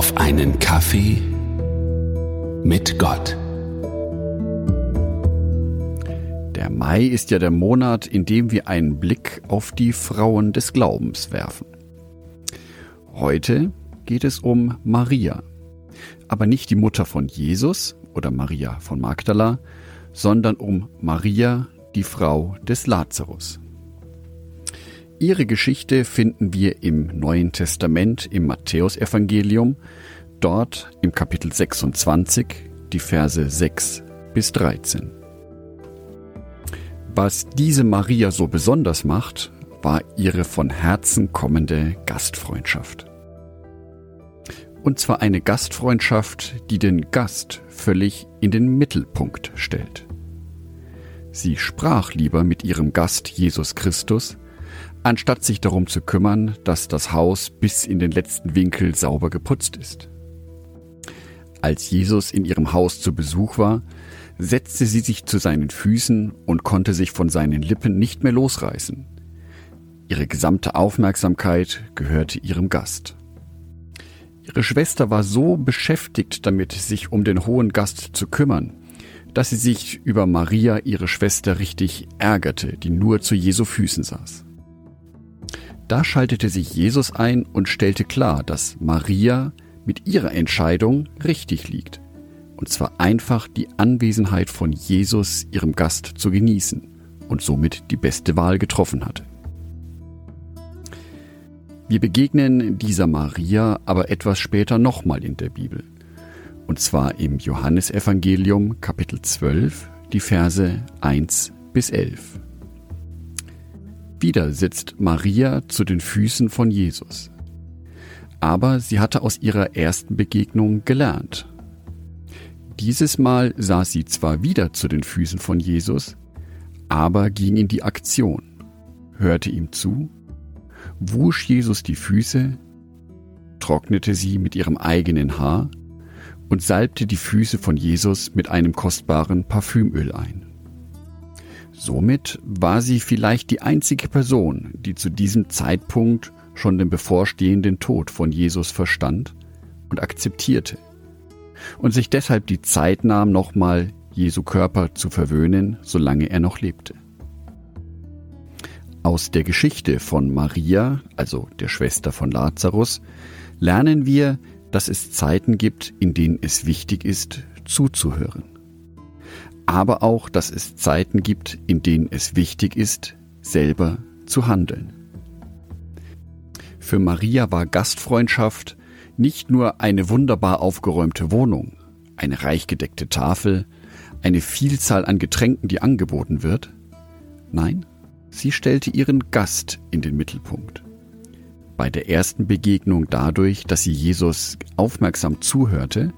auf einen Kaffee mit Gott. Der Mai ist ja der Monat, in dem wir einen Blick auf die Frauen des Glaubens werfen. Heute geht es um Maria, aber nicht die Mutter von Jesus oder Maria von Magdala, sondern um Maria, die Frau des Lazarus. Ihre Geschichte finden wir im Neuen Testament im Matthäusevangelium, dort im Kapitel 26, die Verse 6 bis 13. Was diese Maria so besonders macht, war ihre von Herzen kommende Gastfreundschaft. Und zwar eine Gastfreundschaft, die den Gast völlig in den Mittelpunkt stellt. Sie sprach lieber mit ihrem Gast Jesus Christus, anstatt sich darum zu kümmern, dass das Haus bis in den letzten Winkel sauber geputzt ist. Als Jesus in ihrem Haus zu Besuch war, setzte sie sich zu seinen Füßen und konnte sich von seinen Lippen nicht mehr losreißen. Ihre gesamte Aufmerksamkeit gehörte ihrem Gast. Ihre Schwester war so beschäftigt damit, sich um den hohen Gast zu kümmern, dass sie sich über Maria, ihre Schwester, richtig ärgerte, die nur zu Jesu Füßen saß. Da schaltete sich Jesus ein und stellte klar, dass Maria mit ihrer Entscheidung richtig liegt. Und zwar einfach die Anwesenheit von Jesus ihrem Gast zu genießen und somit die beste Wahl getroffen hatte. Wir begegnen dieser Maria aber etwas später nochmal in der Bibel. Und zwar im Johannesevangelium Kapitel 12, die Verse 1 bis 11. Wieder sitzt Maria zu den Füßen von Jesus. Aber sie hatte aus ihrer ersten Begegnung gelernt. Dieses Mal saß sie zwar wieder zu den Füßen von Jesus, aber ging in die Aktion, hörte ihm zu, wusch Jesus die Füße, trocknete sie mit ihrem eigenen Haar und salbte die Füße von Jesus mit einem kostbaren Parfümöl ein. Somit war sie vielleicht die einzige Person, die zu diesem Zeitpunkt schon den bevorstehenden Tod von Jesus verstand und akzeptierte und sich deshalb die Zeit nahm, nochmal Jesu Körper zu verwöhnen, solange er noch lebte. Aus der Geschichte von Maria, also der Schwester von Lazarus, lernen wir, dass es Zeiten gibt, in denen es wichtig ist, zuzuhören aber auch, dass es Zeiten gibt, in denen es wichtig ist, selber zu handeln. Für Maria war Gastfreundschaft nicht nur eine wunderbar aufgeräumte Wohnung, eine reich gedeckte Tafel, eine Vielzahl an Getränken, die angeboten wird. Nein, sie stellte ihren Gast in den Mittelpunkt. Bei der ersten Begegnung dadurch, dass sie Jesus aufmerksam zuhörte,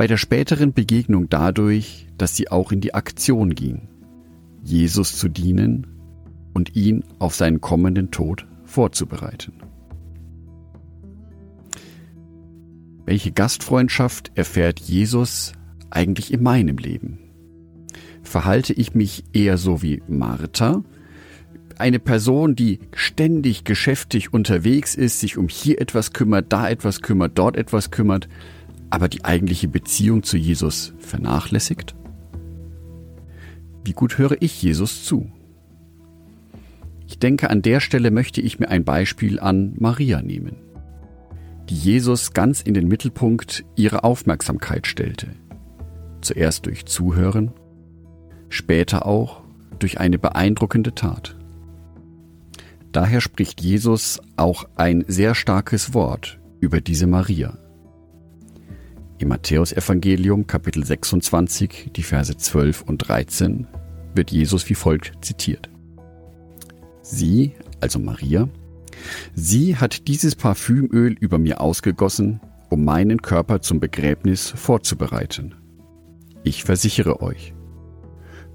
bei der späteren Begegnung dadurch, dass sie auch in die Aktion ging, Jesus zu dienen und ihn auf seinen kommenden Tod vorzubereiten. Welche Gastfreundschaft erfährt Jesus eigentlich in meinem Leben? Verhalte ich mich eher so wie Martha, eine Person, die ständig geschäftig unterwegs ist, sich um hier etwas kümmert, da etwas kümmert, dort etwas kümmert, aber die eigentliche Beziehung zu Jesus vernachlässigt? Wie gut höre ich Jesus zu? Ich denke, an der Stelle möchte ich mir ein Beispiel an Maria nehmen, die Jesus ganz in den Mittelpunkt ihrer Aufmerksamkeit stellte. Zuerst durch Zuhören, später auch durch eine beeindruckende Tat. Daher spricht Jesus auch ein sehr starkes Wort über diese Maria. Im Matthäusevangelium Kapitel 26, die Verse 12 und 13 wird Jesus wie folgt zitiert. Sie, also Maria, sie hat dieses Parfümöl über mir ausgegossen, um meinen Körper zum Begräbnis vorzubereiten. Ich versichere euch,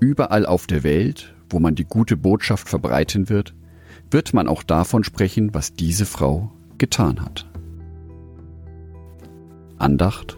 überall auf der Welt, wo man die gute Botschaft verbreiten wird, wird man auch davon sprechen, was diese Frau getan hat. Andacht